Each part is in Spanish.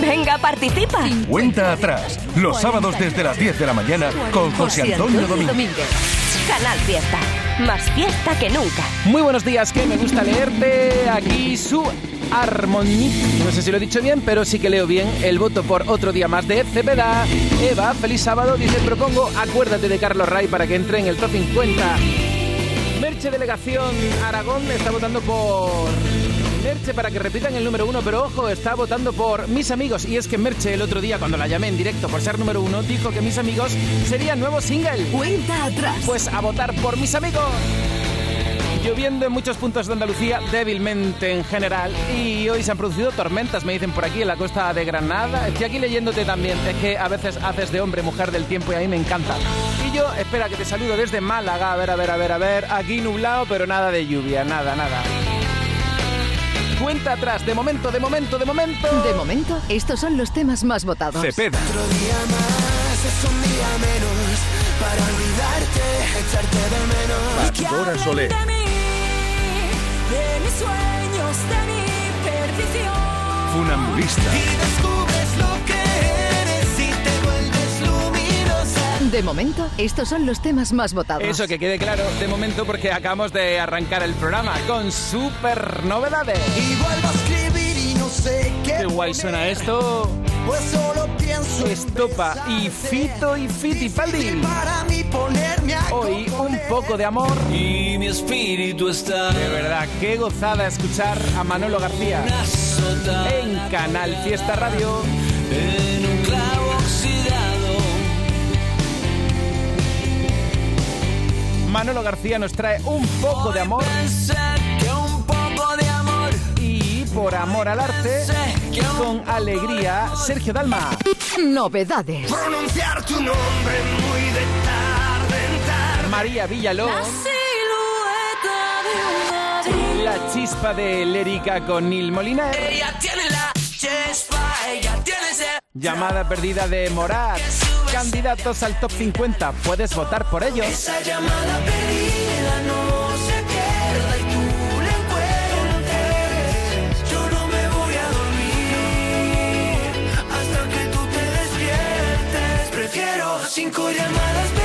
Venga, participa. Cuenta atrás, los sábados desde las 10 de la mañana con José Antonio Domínguez. Canal Fiesta. Más fiesta que nunca. Muy buenos días, que me gusta leerte. Aquí su armonía. No sé si lo he dicho bien, pero sí que leo bien el voto por otro día más de Cepeda. Eva, feliz sábado. Dice, propongo, acuérdate de Carlos Ray para que entre en el top 50. Merche Delegación Aragón está votando por Merche para que repitan el número uno, pero ojo, está votando por Mis Amigos. Y es que Merche el otro día, cuando la llamé en directo por ser número uno, dijo que Mis Amigos sería nuevo single. Cuenta atrás. Pues a votar por Mis Amigos. Lloviendo en muchos puntos de Andalucía, débilmente en general, y hoy se han producido tormentas, me dicen por aquí, en la costa de Granada. Estoy aquí leyéndote también, es que a veces haces de hombre, mujer del tiempo y a mí me encanta. Y yo, espera que te saludo desde Málaga, a ver, a ver, a ver, a ver, aquí nublado, pero nada de lluvia, nada, nada. Cuenta atrás, de momento, de momento, de momento. De momento, estos son los temas más votados. Cepeda. Otro día más es un día menos para olvidarte, echarte de menos. Pastora Soler. de mí, de mis sueños, de mi perdición. Funambulista. Y descubres lo que De momento, estos son los temas más votados. Eso que quede claro de momento porque acabamos de arrancar el programa con super novedades. Y vuelvo a escribir y no sé qué. Qué guay suena esto. Pues solo pienso en Estopa y. Fito y Fitipaldi. Para mí ponerme a Hoy un poco de amor. Y mi espíritu está De verdad, qué gozada escuchar a Manolo García en Canal Fiesta Radio. en Manolo García nos trae un poco de amor. y por amor al arte, con alegría, Sergio Dalma. Novedades. Pronunciar tu nombre muy de tarde en tarde. María una la chispa de Lérica con Nil Moliner, Ella tiene la chispa, ella tiene ese... llamada perdida de Morat, candidatos al top 50, puedes votar por ellos. Esa llamada perdida no se pierda y tú la encuentres. Yo no me voy a dormir hasta que tú te despiertes. Prefiero cinco llamadas perdidas,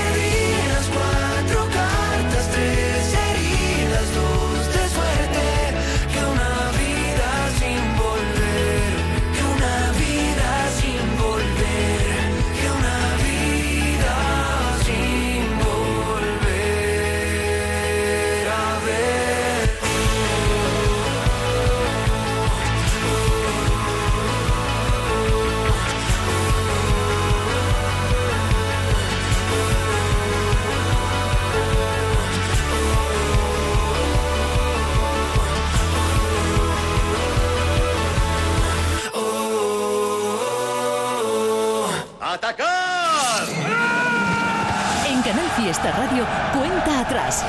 Cuenta atrás.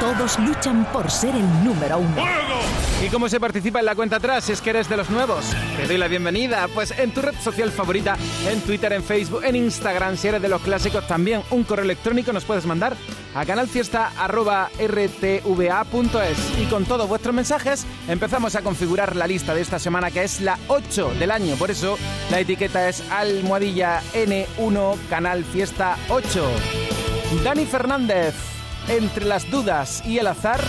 Todos luchan por ser el número uno. ¿Y cómo se participa en la cuenta atrás? Si es que eres de los nuevos. Te doy la bienvenida. Pues en tu red social favorita, en Twitter, en Facebook, en Instagram, si eres de los clásicos, también un correo electrónico nos puedes mandar a canalfiesta.rtva.es. Y con todos vuestros mensajes empezamos a configurar la lista de esta semana, que es la 8 del año. Por eso la etiqueta es almohadilla N1 Canal Fiesta 8. Dani Fernández, entre las dudas y el azar,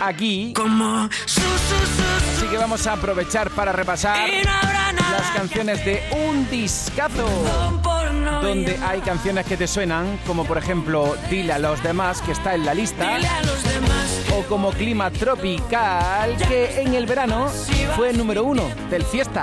aquí. Como su, su, su, sí que vamos a aprovechar para repasar las canciones de un discazo. Donde hay canciones que te suenan, como por ejemplo Dile a los demás, que está en la lista, Dile a los demás o como Clima Tropical, que en el verano fue número uno del fiesta.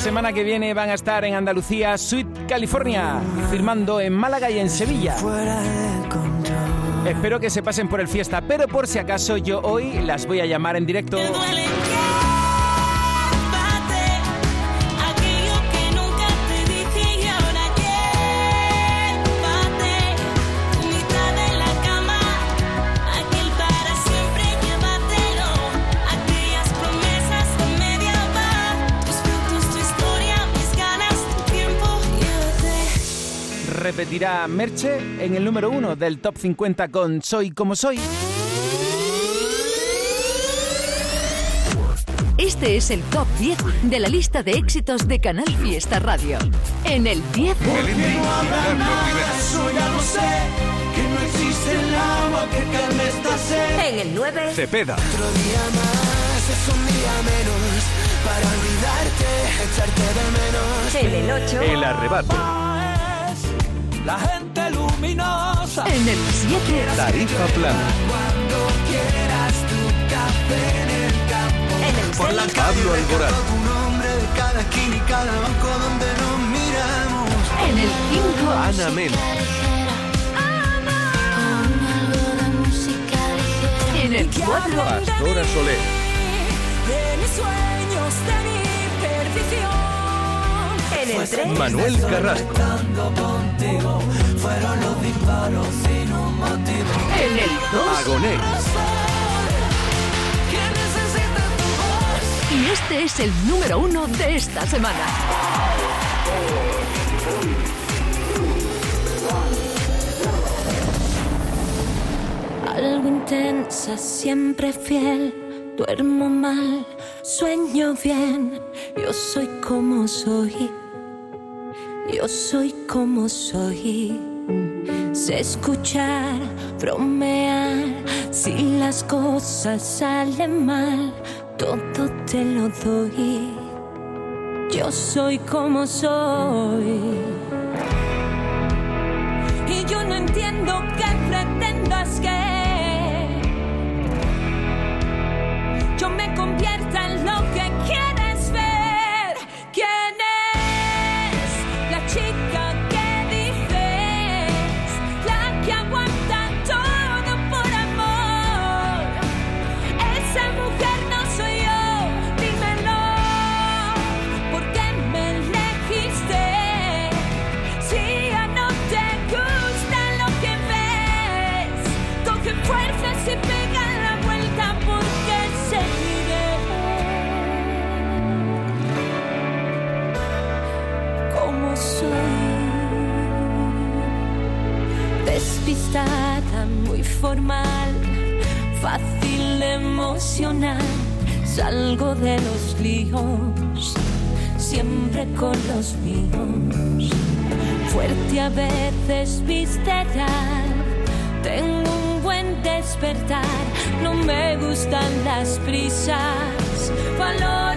Semana que viene van a estar en Andalucía, Sweet California, firmando en Málaga y en Sevilla. Fuera de control. Espero que se pasen por el fiesta, pero por si acaso yo hoy las voy a llamar en directo. Repetirá Merche en el número uno del top 50 con Soy como soy. Este es el top 10 de la lista de éxitos de Canal Fiesta Radio. En el 10, Melendi y Carlos Rivera. Eso ya lo sé, que no existe el agua que calme esta sed. en el 9, Cepeda. Otro día más es un día menos para olvidarte, echarte de menos. en el 8, El arrebato. La gente luminosa. en el 7, Tarifa plana. Cuando quieras tu café en el campo. en el 6, Pablo Alborán. Tu nombre de cada esquina y cada banco donde nos miramos. en el 5, Ana Mel. en el 4, Pastora Soler. Perdición. en el 3, Manuel Carrasco. en el 2 Agonés. y este es el número 1 de esta semana. Algo intensa, siempre fiel. Duermo mal, sueño bien. Yo soy como soy. Yo soy como soy. Sé escuchar, bromear. Si las cosas salen mal, todo te lo doy. Yo soy como soy. Y yo no entiendo qué pretendas que yo me convierta en con los míos. Fuerte a veces visceral. Tengo un buen despertar, no me gustan las prisas, valoro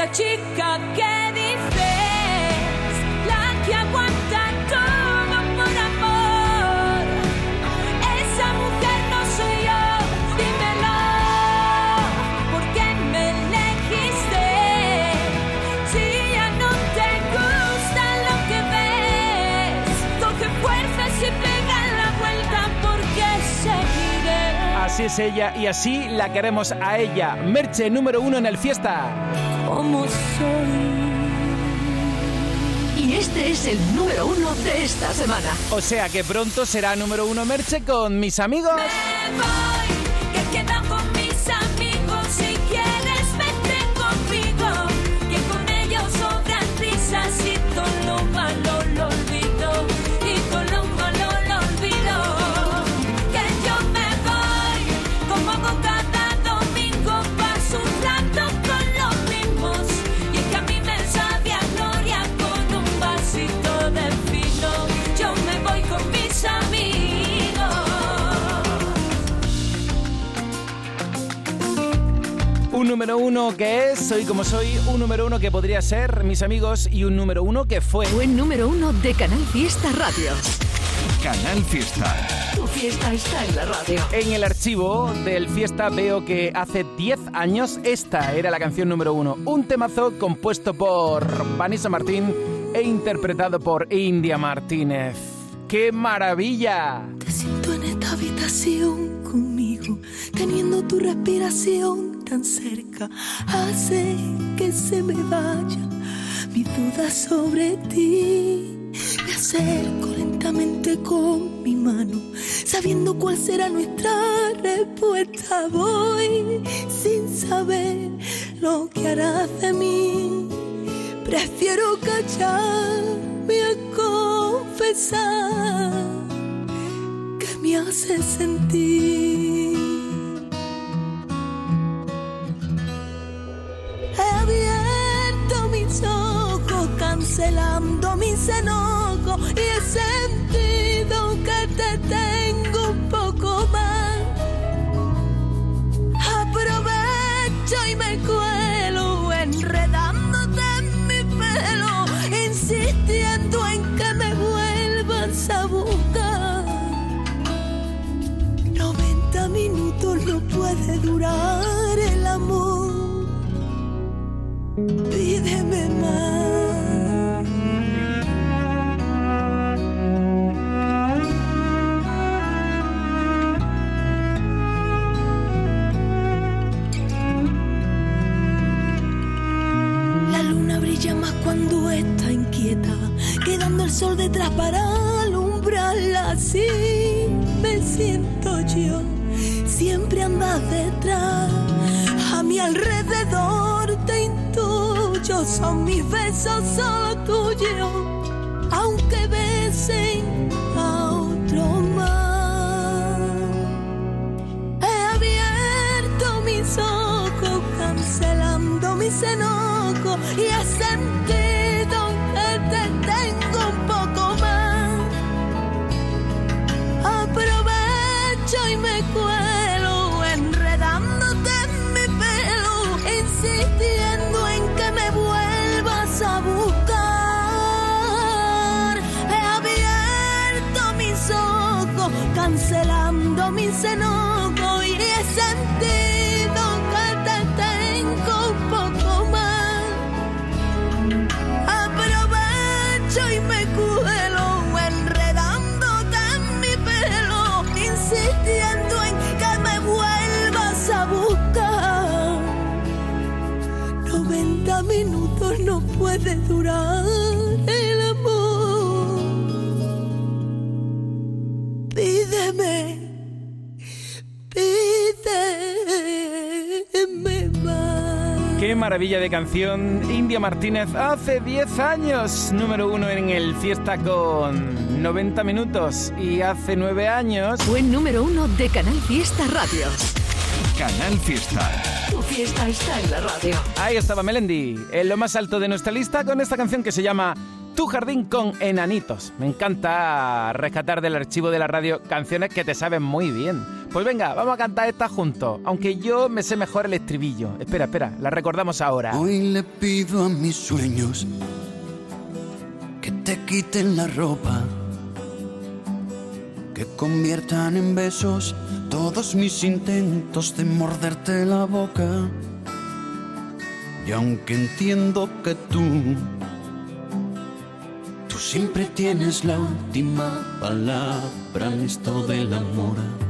la chica que dices? La que aguanta todo por amor. Esa mujer no soy yo, dímelo. ¿Por qué me elegiste? Si ya no te gusta lo que ves, coge fuerzas y pega la vuelta porque seguiré Así es ella y así la queremos a ella. Merche número uno en el fiesta. Como soy. Y este es el número 1 de esta semana. O sea que pronto será número uno Merche con mis amigos. Me número uno que es, soy como soy, un número uno que podría ser, mis amigos, y un número uno que fue. Buen número uno de Canal Fiesta Radio. Canal Fiesta. Tu fiesta está en la radio. En el archivo del Fiesta veo que hace 10 años esta era la canción número uno. Un temazo compuesto por Vanessa Martín e interpretado por India Martínez. ¡Qué maravilla! Te siento en esta habitación conmigo, teniendo tu respiración tan cerca, hace que se me vaya mi duda sobre ti. Me acerco lentamente con mi mano, sabiendo cuál será nuestra respuesta. Voy sin saber lo que harás de mí. Prefiero callarme a confesar que me hace sentir. Mis enojos y he sentido que te tengo un poco más. Aprovecho y me cuelo enredándote en mi pelo, insistiendo en que me vuelvas a buscar. 90 minutos no puede durar el amor. Pídeme más. Sol detrás para alumbrarla. Así me siento yo, siempre andas detrás. A mi alrededor te intuyo, son mis besos solo tuyos, aunque besen a otro más. He abierto mis ojos, cancelando mis enojos y he sentido cancelando mis enojos y he sentido que te tengo un poco más. Aprovecho y me cuelo, enredándote en mi pelo, insistiendo en que me vuelvas a buscar. 90 minutos no puede durar maravilla de canción! India Martínez hace 10 años, número uno en el Fiesta con 90 minutos. Y hace 9 años... Buen número uno de Canal Fiesta Radio. Canal Fiesta. Tu fiesta está en la radio. Ahí estaba Melendi, en lo más alto de nuestra lista con esta canción que se llama Tu jardín con enanitos. Me encanta rescatar del archivo de la radio canciones que te saben muy bien. Pues venga, vamos a cantar esta juntos, aunque yo me sé mejor el estribillo. Espera, espera, la recordamos ahora. Hoy le pido a mis sueños que te quiten la ropa, que conviertan en besos todos mis intentos de morderte la boca. Y aunque entiendo que tú, tú siempre tienes la última palabra en esto del amor.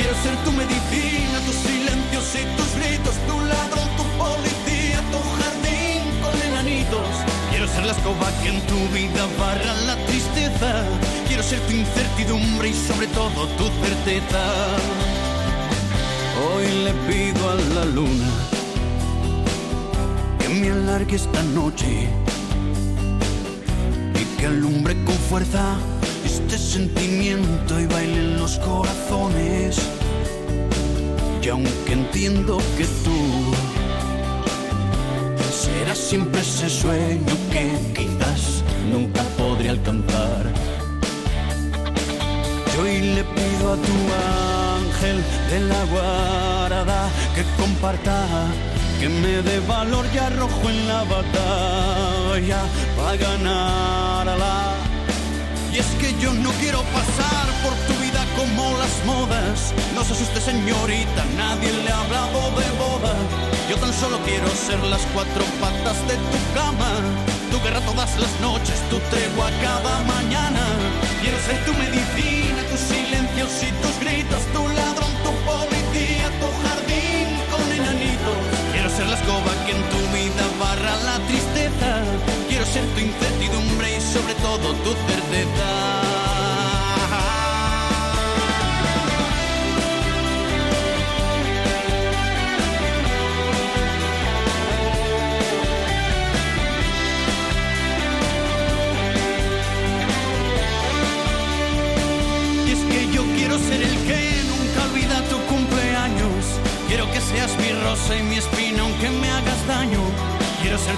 Quiero ser tu medicina, tus silencios y tus gritos, tu ladrón, tu policía, tu jardín con enanitos. Quiero ser la escoba que en tu vida barra la tristeza. Quiero ser tu incertidumbre y sobre todo tu certeza. Hoy le pido a la luna me alargue esta noche y que alumbre con fuerza este sentimiento y baile en los corazones. Y aunque entiendo que tú serás siempre ese sueño que quizás nunca podré alcanzar. Yo hoy le pido a tu ángel de la guarda que comparta, que me dé valor y arrojo en la batalla para. Y es que yo no quiero pasar por tu vida como las modas. No se asuste señorita, nadie le ha hablado de boda. Yo tan solo quiero ser las cuatro patas de tu cama. Tu guerra todas las noches, tu tregua cada mañana. Quiero ser tu medicina, tus silencios y tus gritos, tu escoba que en tu vida barra la tristeza. Quiero ser tu incertidumbre y sobre todo tu certeza. Quiero ser el que nunca olvida tu cumpleaños. Quiero que seas mi rosa y mi espina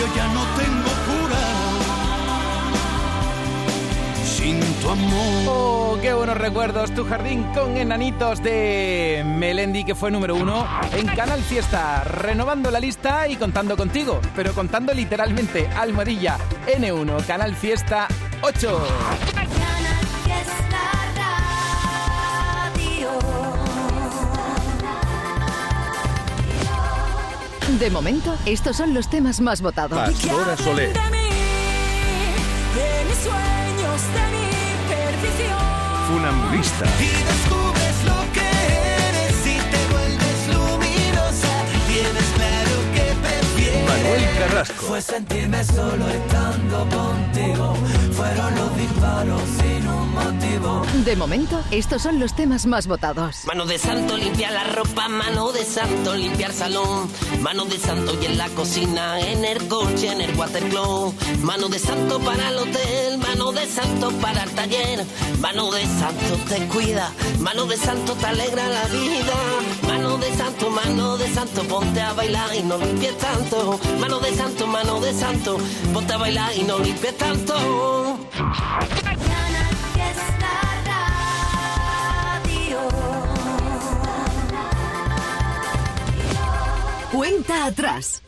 Yo ya no tengo cura sin tu amor. Oh, qué buenos recuerdos. Tu jardín con enanitos de Melendi, que fue número uno en Canal Fiesta. Renovando la lista y contando contigo, pero contando literalmente. Almohadilla N1, Canal Fiesta 8. De momento, estos son los temas más votados. Pastora Soler. Funambulista. Y descubres lo que eres y te vuelves luminosa. Tienes claro que prefieres. Manuel Carrasco. Fue sentirme solo estando contigo. Fueron los disparos sin un motivo. De momento, estos son los temas más votados. Mano de santo limpiar la ropa, mano de santo limpiar salón, mano de santo y en la cocina, en el coche, en el watercloak, mano de santo para el hotel, mano de santo para el taller, mano de santo te cuida, mano de santo te alegra la vida, mano de santo, mano de santo, ponte a bailar y no limpies tanto, mano de santo, mano de santo, ponte a bailar y no limpies tanto. Cuenta atrás.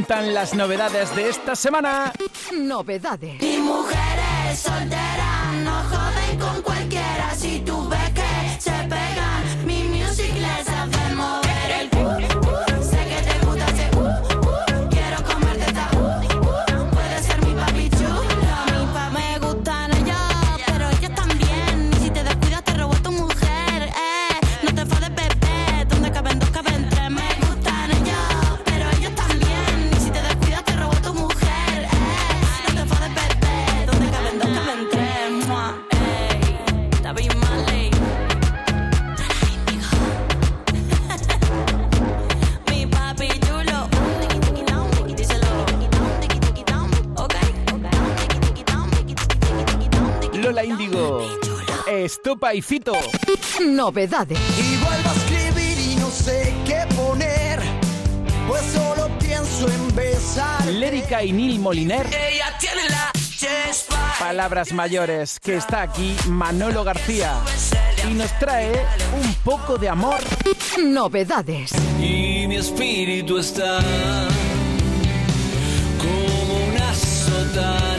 Cantan las novedades de esta semana. Novedades. Y mujeres solteras Fito. Novedades. Y vuelvo a escribir y no sé qué poner, pues solo pienso en besar. Lérica y Nil Moliner. Ella tiene la. Palabras mayores, que está aquí Manolo García y nos trae un poco de amor. Novedades. Y mi espíritu está como una sotana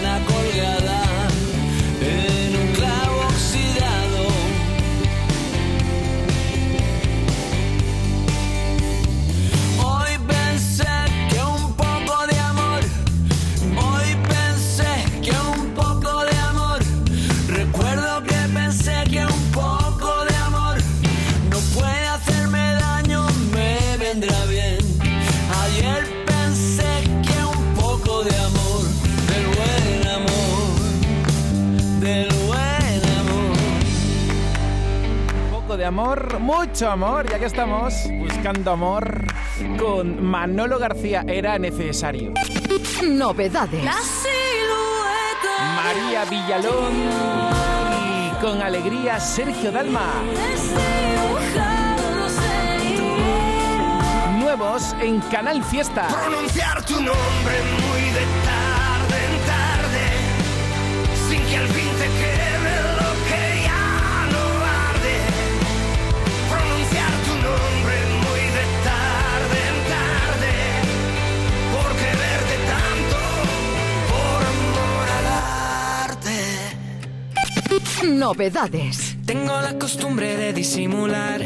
de amor, mucho amor, ya que estamos buscando amor con Manolo García. Era necesario. Novedades. La. María Villalón y con alegría Sergio Dalma. Nuevos en Canal Fiesta. Pronunciar tu nombre muy de tarde en tarde, sin que al fin te quede Novedades. Tengo la costumbre de disimular.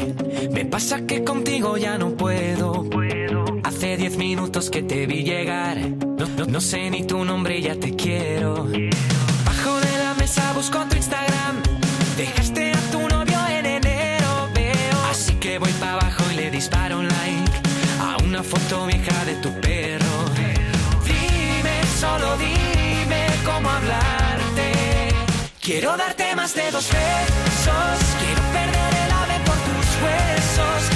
Me pasa que contigo ya no puedo. Hace diez minutos que te vi llegar. No, no- no sé ni tu nombre y ya te quiero. Bajo de la mesa busco tu Instagram. Dejaste a tu novio en enero, veo. Así que voy para abajo y le disparo un like a una foto vieja de tu perro. Dime, solo dime cómo hablarte. Quiero darte más de dos besos. Quiero perder el ave por tus huesos.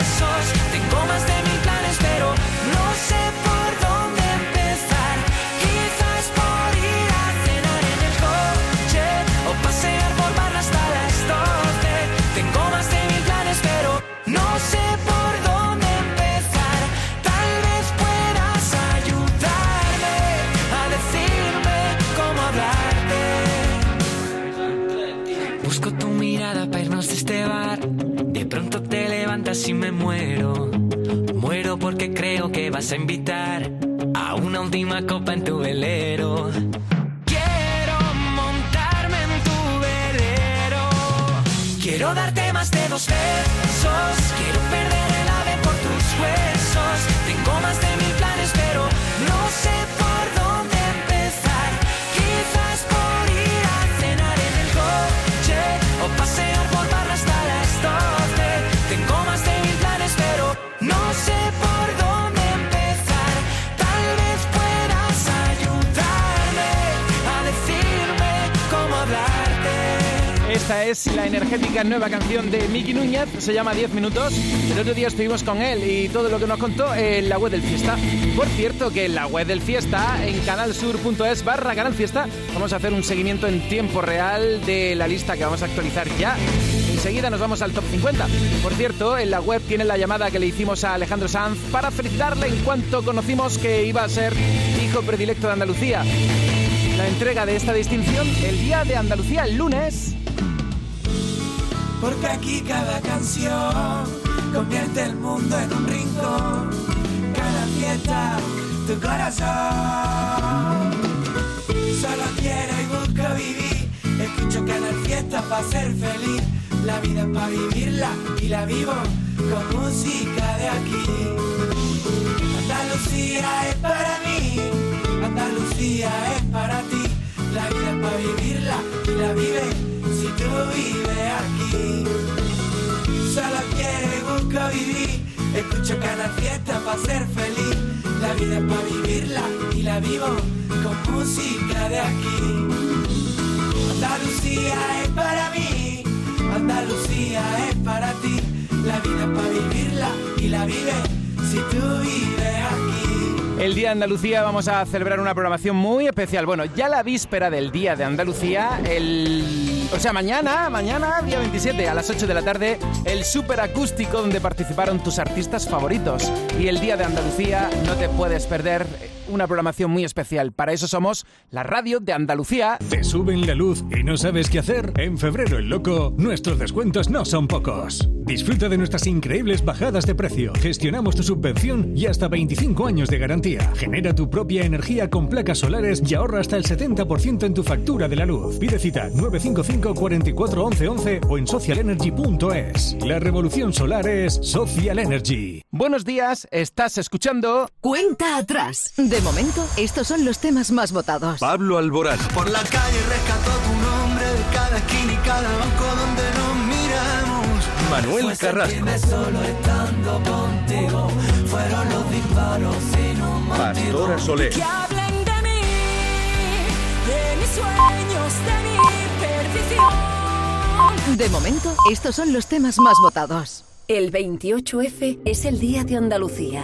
Invitar es la energética nueva canción de Miki Núñez, se llama 10 minutos. El otro día estuvimos con él y todo lo que nos contó en la web del Fiesta. Por cierto, que en la web del Fiesta, en canalsur.es barra Canal Fiesta, vamos a hacer un seguimiento en tiempo real de la lista que vamos a actualizar ya. Enseguida nos vamos al top 50. Por cierto, en la web tiene la llamada que le hicimos a Alejandro Sanz para felicitarle en cuanto conocimos que iba a ser hijo predilecto de Andalucía. La entrega de esta distinción el día de Andalucía el lunes. Porque aquí cada canción convierte el mundo en un rincón. Cada fiesta, tu corazón. Solo quiero y busco vivir. Escucho cada fiesta para ser feliz. La vida es para vivirla y la vivo con música de aquí. Andalucía es para mí. Andalucía es para ti. La vida es para vivirla y la vive tú vives aquí. Solo quiero y vivir. Escucho cada fiesta para ser feliz. La vida es para vivirla y la vivo con música de aquí. Andalucía es para mí. Andalucía es para ti. La vida es para vivirla y la vive si tú vives aquí. El Día de Andalucía vamos a celebrar una programación muy especial. Bueno, ya la víspera del Día de Andalucía, el... O sea, mañana, mañana, día 27, a las 8 de la tarde, el super acústico donde participaron tus artistas favoritos. Y el Día de Andalucía no te puedes perder una programación muy especial. Para eso somos la radio de Andalucía. ¿Te suben la luz y no sabes qué hacer? En febrero el loco, nuestros descuentos no son pocos. Disfruta de nuestras increíbles bajadas de precio. Gestionamos tu subvención y hasta 25 años de garantía. Genera tu propia energía con placas solares y ahorra hasta el 70% en tu factura de la luz. Pide cita 955 44 11 11 o en socialenergy.es. La revolución solar es Social Energy. Buenos días, estás escuchando... Cuenta atrás. De momento, estos son los temas más votados. Pablo Alborán. Por la calle rescató tu nombre de cada esquina y cada banco donde nos miramos. Manuel Fue Carrasco. sentirme solo estando contigo. Fueron los disparos sin un motivo. Pastora Soler. Que hablen de mí, de mis sueños, de mi perdición. De momento, estos son los temas más votados. El 28F es el Día de Andalucía.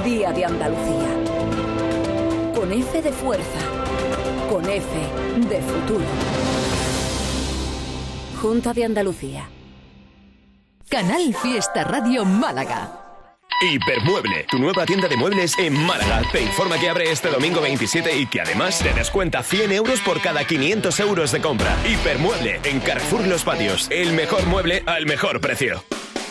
Día de Andalucía. Con F de fuerza. Con F de futuro. Junta de Andalucía. Canal Fiesta Radio Málaga. Hipermueble, tu nueva tienda de muebles en Málaga. Te informa que abre este domingo 27 y que además te descuenta 100 euros por cada 500 euros de compra. Hipermueble, en Carrefour Los Patios. El mejor mueble al mejor precio.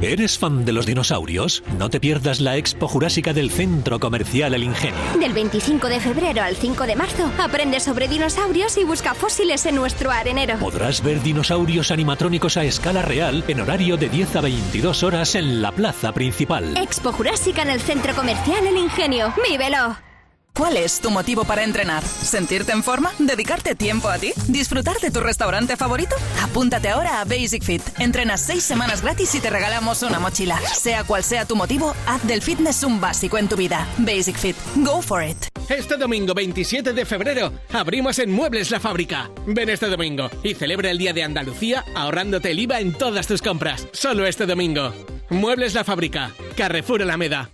¿Eres fan de los dinosaurios? No te pierdas la Expo Jurásica del Centro Comercial El Ingenio. Del 25 de febrero al 5 de marzo, aprende sobre dinosaurios y busca fósiles en nuestro arenero. Podrás ver dinosaurios animatrónicos a escala real en horario de 10 a 22 horas en la plaza principal. Expo Jurásica en el Centro Comercial El Ingenio. ¡Vívelo! ¿Cuál es tu motivo para entrenar? ¿Sentirte en forma? ¿Dedicarte tiempo a ti? ¿Disfrutar de tu restaurante favorito? Apúntate ahora a Basic Fit. Entrenas seis semanas gratis y te regalamos una mochila. Sea cual sea tu motivo, haz del fitness un básico en tu vida. Basic Fit. Go for it. Este domingo 27 de febrero abrimos en Muebles la Fábrica. Ven este domingo y celebra el Día de Andalucía ahorrándote el IVA en todas tus compras. Solo este domingo. Muebles la Fábrica. Carrefour Alameda.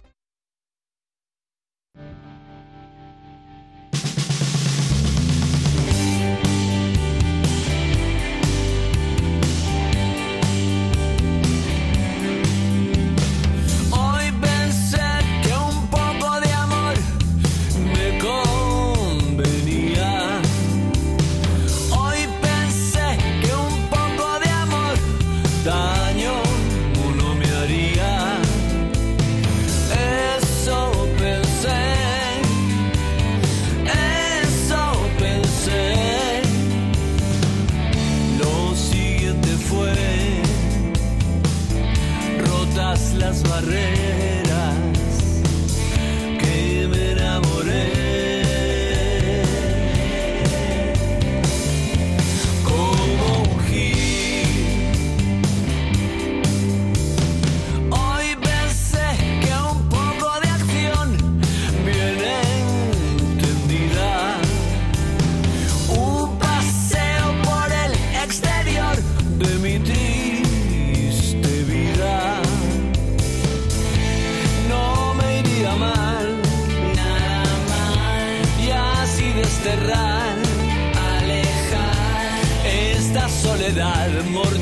Soledad mortal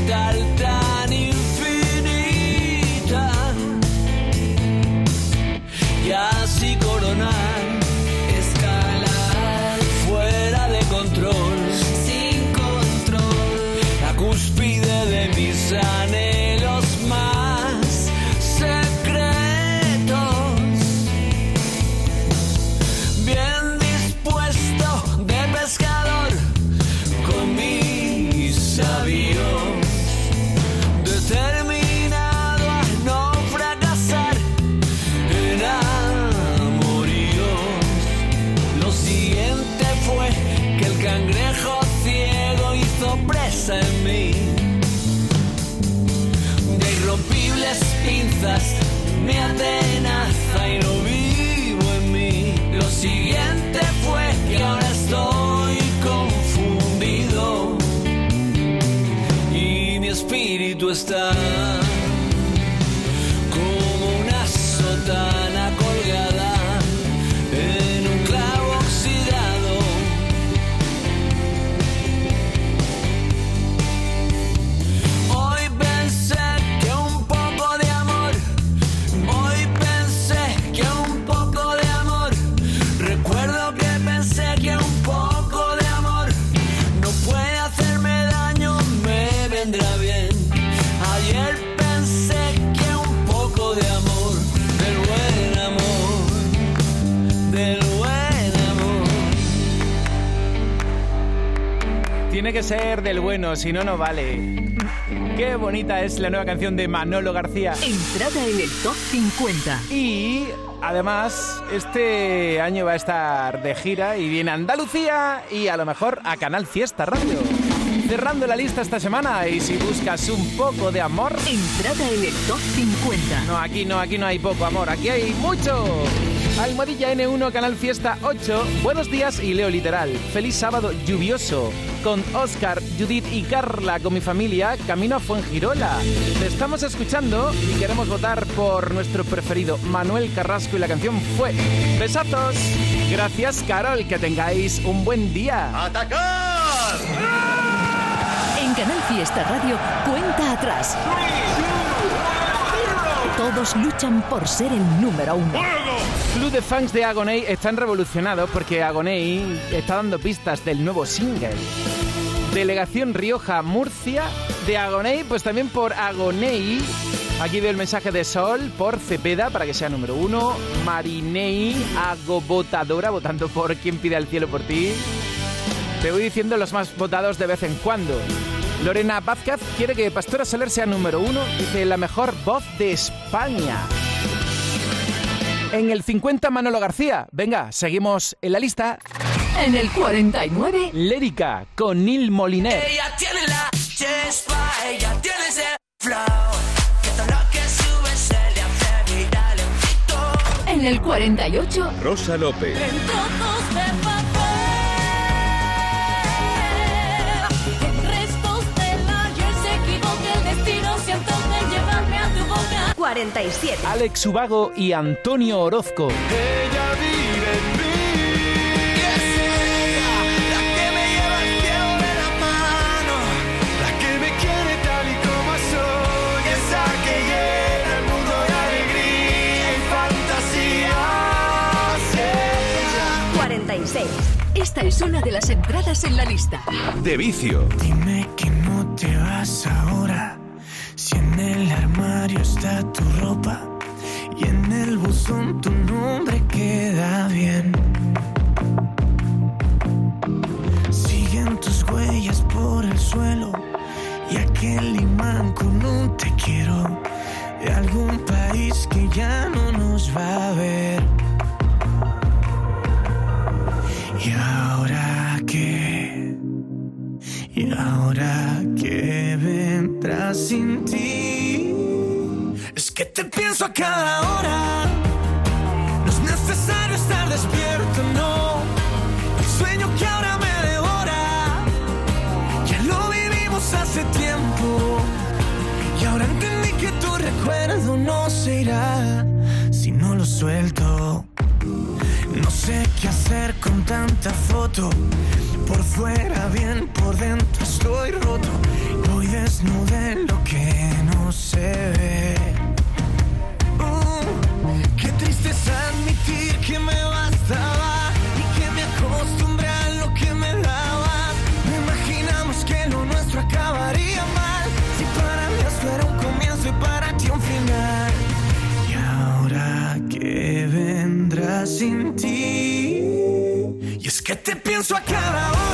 bueno, si no, no vale. Qué bonita es la nueva canción de Manolo García. Entrada en el top 50. Y además, este año va a estar de gira y viene a Andalucía y a lo mejor a Canal Fiesta Radio. Cerrando la lista esta semana y si buscas un poco de amor... Entrada en el top 50. No, aquí no, aquí no hay poco amor, aquí hay mucho. Almohadilla N1, Canal Fiesta 8. Buenos días y leo literal. Feliz sábado lluvioso. Con Oscar, Judith y Carla, con mi familia, camino a Fuengirola. Te estamos escuchando y queremos votar por nuestro preferido, Manuel Carrasco, y la canción fue Besatos. Gracias, Carol, que tengáis un buen día. ¡Atacar! En Canal Fiesta Radio, cuenta atrás. Todos luchan por ser el número uno. Club de fans de Agoney están revolucionados porque Agoney está dando pistas del nuevo single. Delegación Rioja Murcia de Agoney, pues también por Agoney. Aquí veo el mensaje de Sol por Cepeda para que sea número uno. Marinei, agobotadora, votando por quien pide al cielo por ti. Te voy diciendo los más votados de vez en cuando. Lorena Vázquez quiere que Pastora Soler sea número uno. Dice la mejor voz de España. En el 50 Manolo García. Venga, seguimos en la lista. En el 49. Lérica con Neil Moliner. Ella tiene la chispa, ella tiene ese flow. Que todo lo que sube se le hace viral en. En el 48. Rosa López. En 47. Alex Ubago y Antonio Orozco. Ella vive en mí. Y es ella la que me lleva al cielo de la mano. La que me quiere tal y como soy. Esa que llena el mundo de alegría y fantasía. 46. Esta es una de las entradas en la lista. De vicio. Dime que no te vas ahora. Si en el tu ropa y en el buzón tu nombre queda bien. a cada hora. No es necesario estar despierto, no. El sueño que ahora me devora, ya lo vivimos hace tiempo. Y ahora entendí que tu recuerdo no se irá si no lo suelto. No sé qué hacer con tanta foto. Por fuera bien, por dentro estoy roto. Hoy desnudé lo que no se ve. que te pienso a cada hora.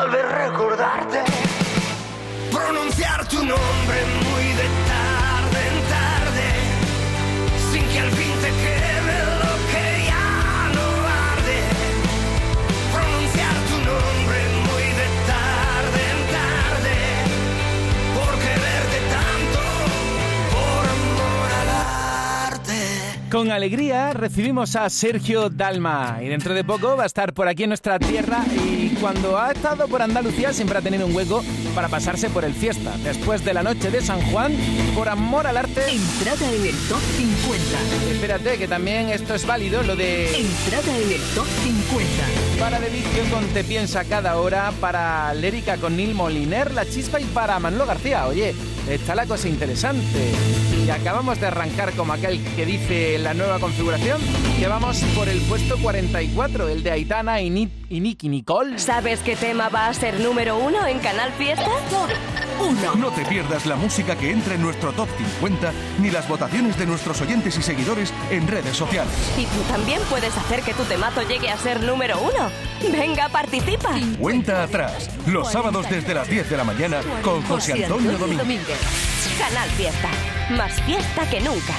tal vez recordarte, pronunciar tu nombre muy de tarde en tarde, sin que al fin te quede lo que ya no arde, pronunciar tu nombre muy de tarde en tarde, por quererte tanto, por amor al arte. Con alegría recibimos a Sergio Dalma y dentro de poco va a estar por aquí en nuestra tierra y cuando ha estado por Andalucía siempre ha tenido un hueco para pasarse por el fiesta. Después de la noche de San Juan, por amor al arte... Entrada en el top 50. Espérate, que también esto es válido, lo de... Entrada en el top 50. Para Vicio con Te Piensa Cada Hora, para Lérica con Nil Moliner, La Chispa y para Manolo García. Oye, está la cosa interesante. Y acabamos de arrancar como aquel que dice la nueva configuración, que vamos por el puesto 44, el de Aitana y, Ni y Nicky Nicole. ¿Sabes qué tema va a ser número uno en Canal Fiesta? Uno. No te pierdas la música que entra en nuestro top 50 ni las votaciones de nuestros oyentes y seguidores en redes sociales. Y tú también puedes hacer que tu temazo llegue a ser número uno. Venga, participa. Cuenta atrás, los sábados desde las 10 de la mañana con José Antonio Domínguez. Canal Fiesta. Más fiesta que nunca.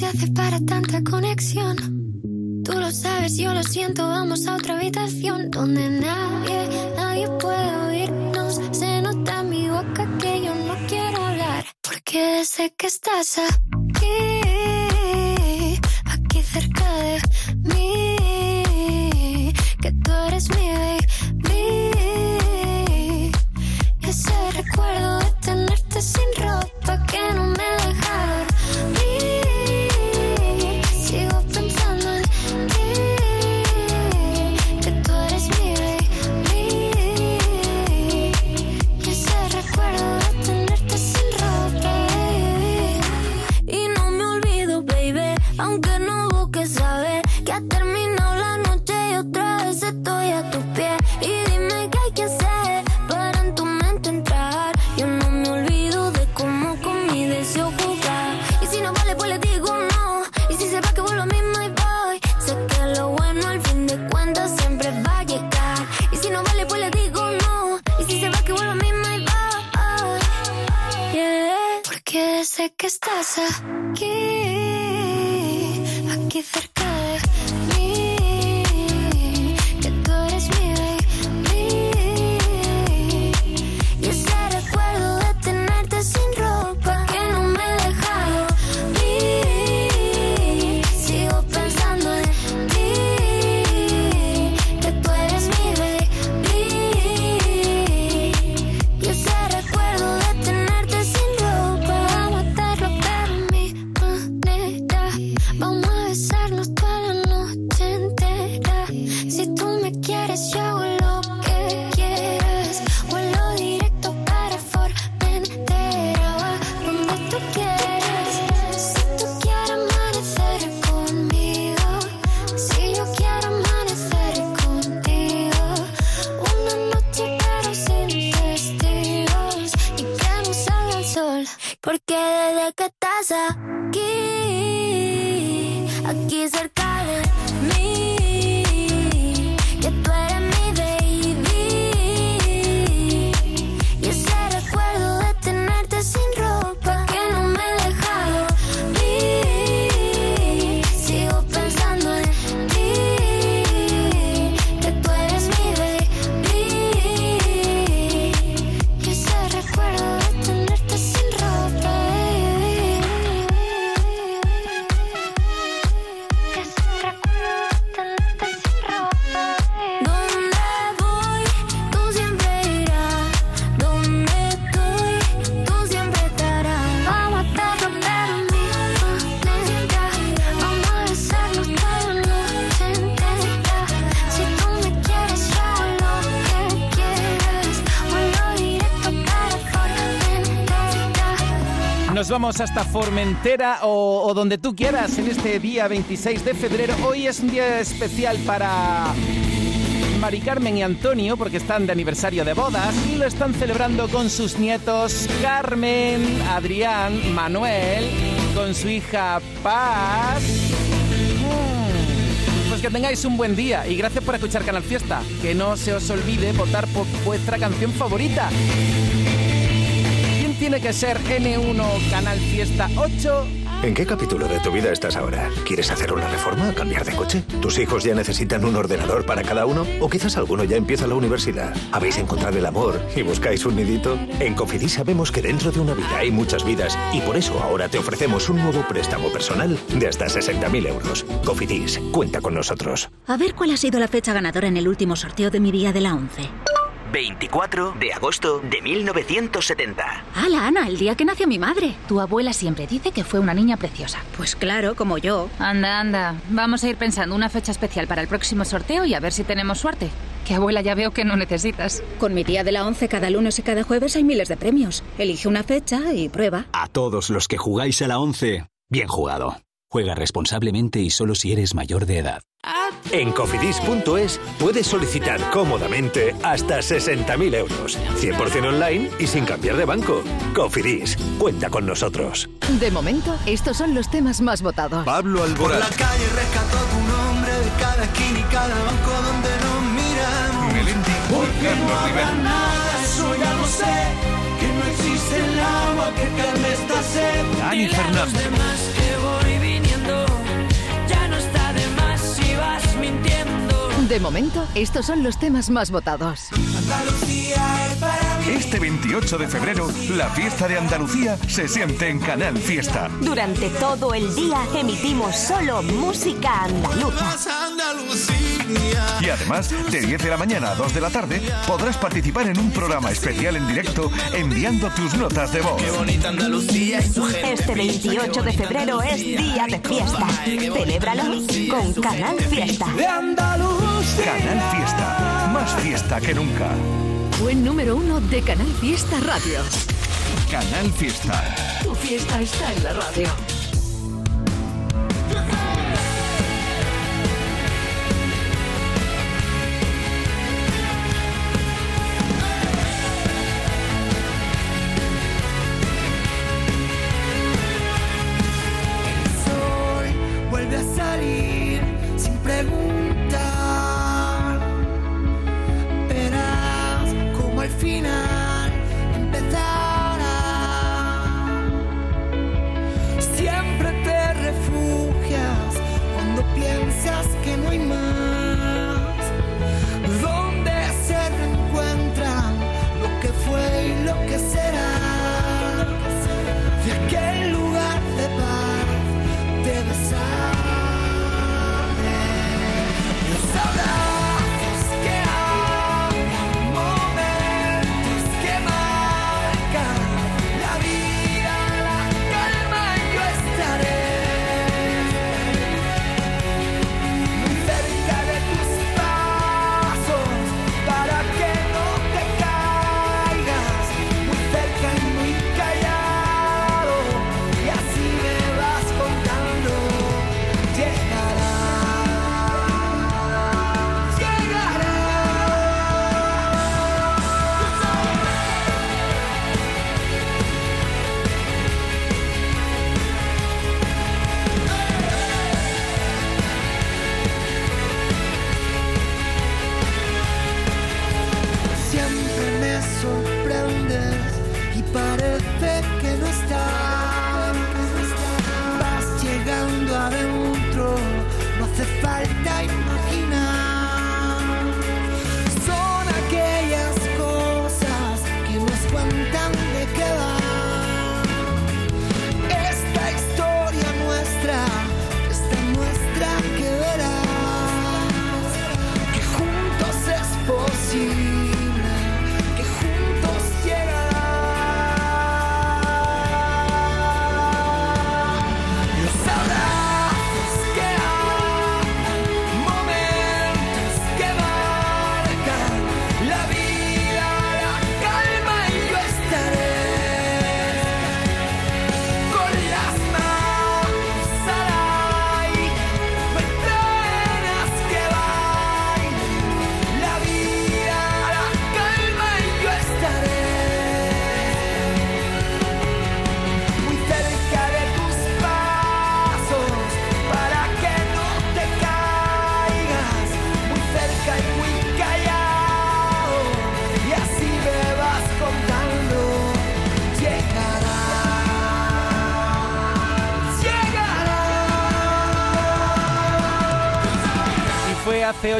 Se hace para tanta conexión? Tú lo sabes, yo lo siento, vamos a otra habitación donde nadie, nadie puede oírnos. Se nota en mi boca que yo no quiero hablar, porque sé que estás aquí, aquí cerca de mí, que tú eres mi baby. Desde que estás aquí, aquí cerca de mí, vamos hasta Formentera o, o donde tú quieras en este día 26 de febrero. Hoy es un día especial para Mari Carmen y Antonio porque están de aniversario de bodas y lo están celebrando con sus nietos Carmen, Adrián, Manuel, con su hija Paz. Mm, Pues que tengáis un buen día y gracias por escuchar Canal Fiesta. Que no se os olvide votar por vuestra canción favorita. ¿Quién tiene que ser N1 Canal Fiesta 8 ¿En qué capítulo de tu vida estás ahora? ¿Quieres hacer una reforma? ¿Cambiar de coche? ¿Tus hijos ya necesitan un ordenador para cada uno? ¿O quizás alguno ya empieza la universidad? ¿Habéis encontrado el amor y buscáis un nidito? En Cofidis sabemos que dentro de una vida hay muchas vidas y por eso ahora te ofrecemos un nuevo préstamo personal de hasta 60.000 euros. Cofidis, cuenta con nosotros. A ver cuál ha sido la fecha ganadora en el último sorteo de mi día de la 11. 24 de agosto de 1970. ¡Hala, Ana! El día que nació mi madre. Tu abuela siempre dice que fue una niña preciosa. Pues claro, como yo. Anda, anda. Vamos a ir pensando una fecha especial para el próximo sorteo y a ver si tenemos suerte. Que abuela ya veo que no necesitas. Con mi día de la 11 cada lunes y cada jueves hay miles de premios. Elige una fecha y prueba. A todos los que jugáis a la 11, bien jugado. Juega responsablemente y solo si eres mayor de edad. En cofidis.es puedes solicitar cómodamente hasta 60.000 euros, 100% online y sin cambiar de banco. Cofidis, cuenta con nosotros. De momento, estos son los temas más votados. Pablo Por Alborán. la calle rescató tu nombre de cada esquina y cada banco donde nos miramos. Melendi, Porque no habrá nada, eso ya lo sé. Que no existe el agua que calme esta sed. Dani Fernández. Mintiendo. De momento, estos son los temas más votados. Andalucía es para mí. Este 28 de febrero, la fiesta de Andalucía se siente en Canal Fiesta. Durante todo el día emitimos solo música andaluza. Andalucía. Y además, de 10 de la mañana a 2 de la tarde, podrás participar en un programa especial en directo enviando tus notas de voz. Este 28 de febrero es día de fiesta. Celébralo con Canal Fiesta. De Andalucía. Canal Fiesta, más fiesta que nunca. Buen número uno de Canal Fiesta Radio. Canal Fiesta. Tu fiesta está en la radio.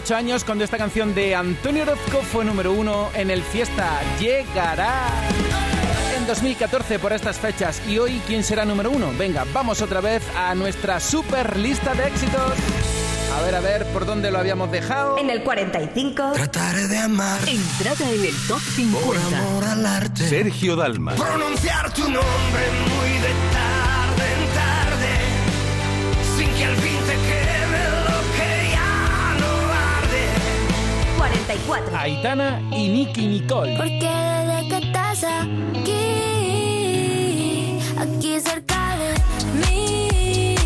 18 años cuando esta canción de Antonio Orozco fue número uno en el Fiesta. Llegará en 2014 por estas fechas. ¿Y hoy quién será número uno? Venga, vamos otra vez a nuestra super lista de éxitos. A ver, a ver, ¿por dónde lo habíamos dejado? En el 45. Trataré de amar. Entrada en el top 50. Por amor al arte. Sergio Dalma. Pronunciar tu nombre muy de tarde en tarde. Sin que al fin 44. Aitana y Nicky Nicole. Porque desde que estás aquí, aquí cerca de mí,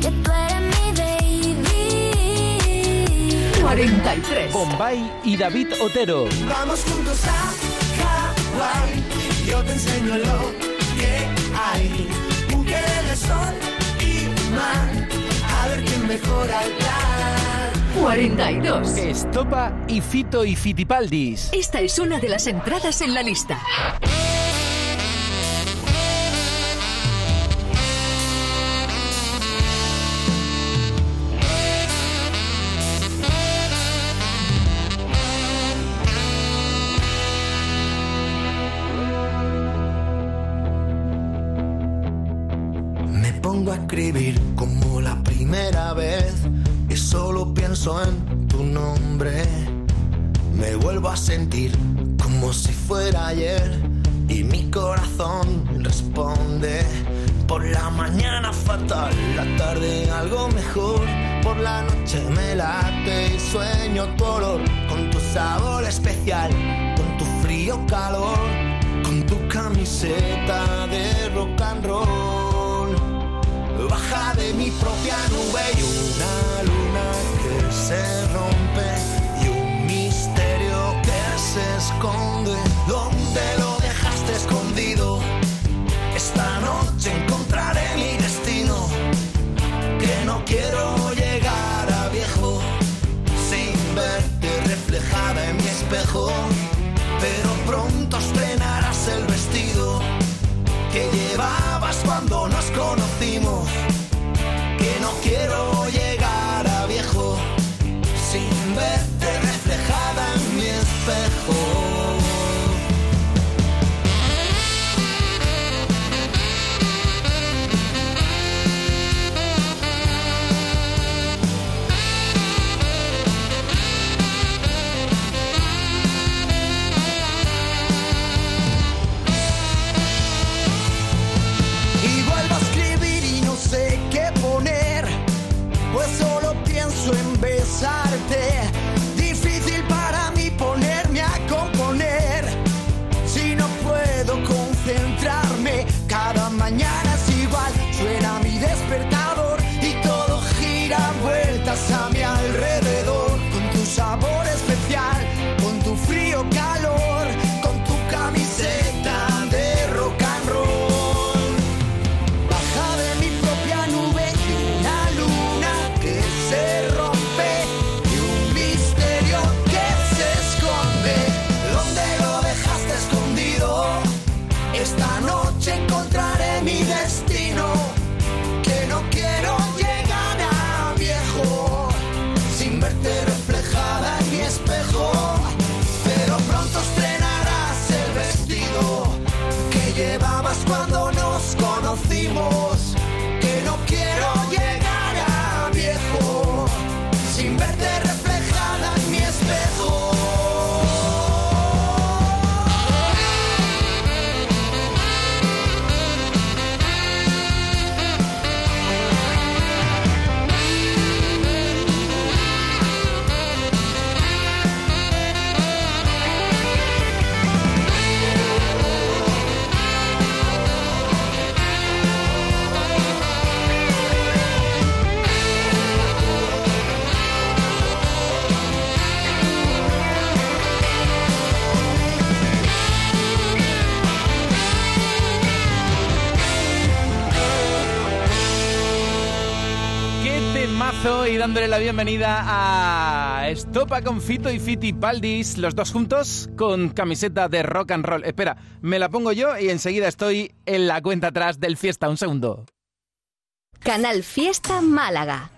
que tú eres mi baby. 43. Bombay y David Otero. Vamos juntos a Hawái. Yo te enseño lo que hay. Mujeres de sol y mar. A ver quién mejora el plan. 42. Estopa y Fito y Fitipaldis. Esta es una de las entradas en la lista. En tu nombre. Me vuelvo a sentir como si fuera ayer y mi corazón responde. Por la mañana fatal, la tarde algo mejor. Por la noche me late y sueño tu olor con tu sabor especial, con tu frío calor, con tu camiseta de rock and roll. Baja de mi propia nube y una luna que se rompe y un misterio que se esconde. ¿Dónde lo dejaste escondido? Esta noche encontraré mi destino. Que no quiero llegar a viejo sin verte reflejada en mi espejo. Y dándole la bienvenida a Estopa con Fito y Fiti Paldis, los dos juntos con camiseta de rock and roll. Espera, me la pongo yo y enseguida estoy en la cuenta atrás del fiesta. Un segundo. Canal Fiesta Málaga.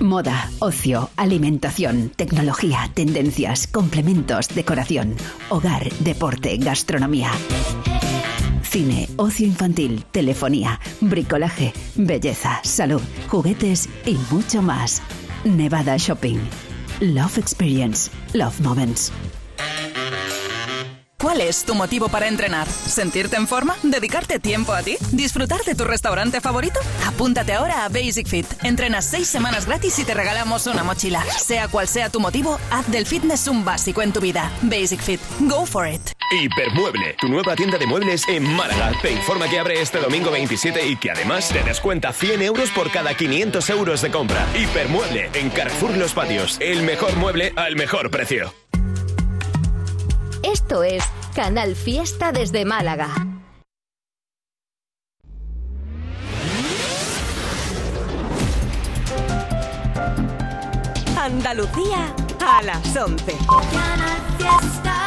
Moda, ocio, alimentación, tecnología, tendencias, complementos, decoración, hogar, deporte, gastronomía. Cine, ocio infantil, telefonía, bricolaje, belleza, salud, juguetes y mucho más. Nevada Shopping. Love Experience. Love Moments. ¿Cuál es tu motivo para entrenar? ¿Sentirte en forma? ¿Dedicarte tiempo a ti? ¿Disfrutar de tu restaurante favorito? Apúntate ahora a Basic Fit. Entrenas seis semanas gratis y te regalamos una mochila. Sea cual sea tu motivo, haz del fitness un básico en tu vida. Basic Fit. Go for it. Hipermueble, tu nueva tienda de muebles en Málaga. Te informa que abre este domingo 27 y que además te descuenta 100 euros por cada 500 euros de compra. Hipermueble, en Carrefour Los Patios. El mejor mueble al mejor precio. Esto es Canal Fiesta desde Málaga. Andalucía a las 11. Canal Fiesta.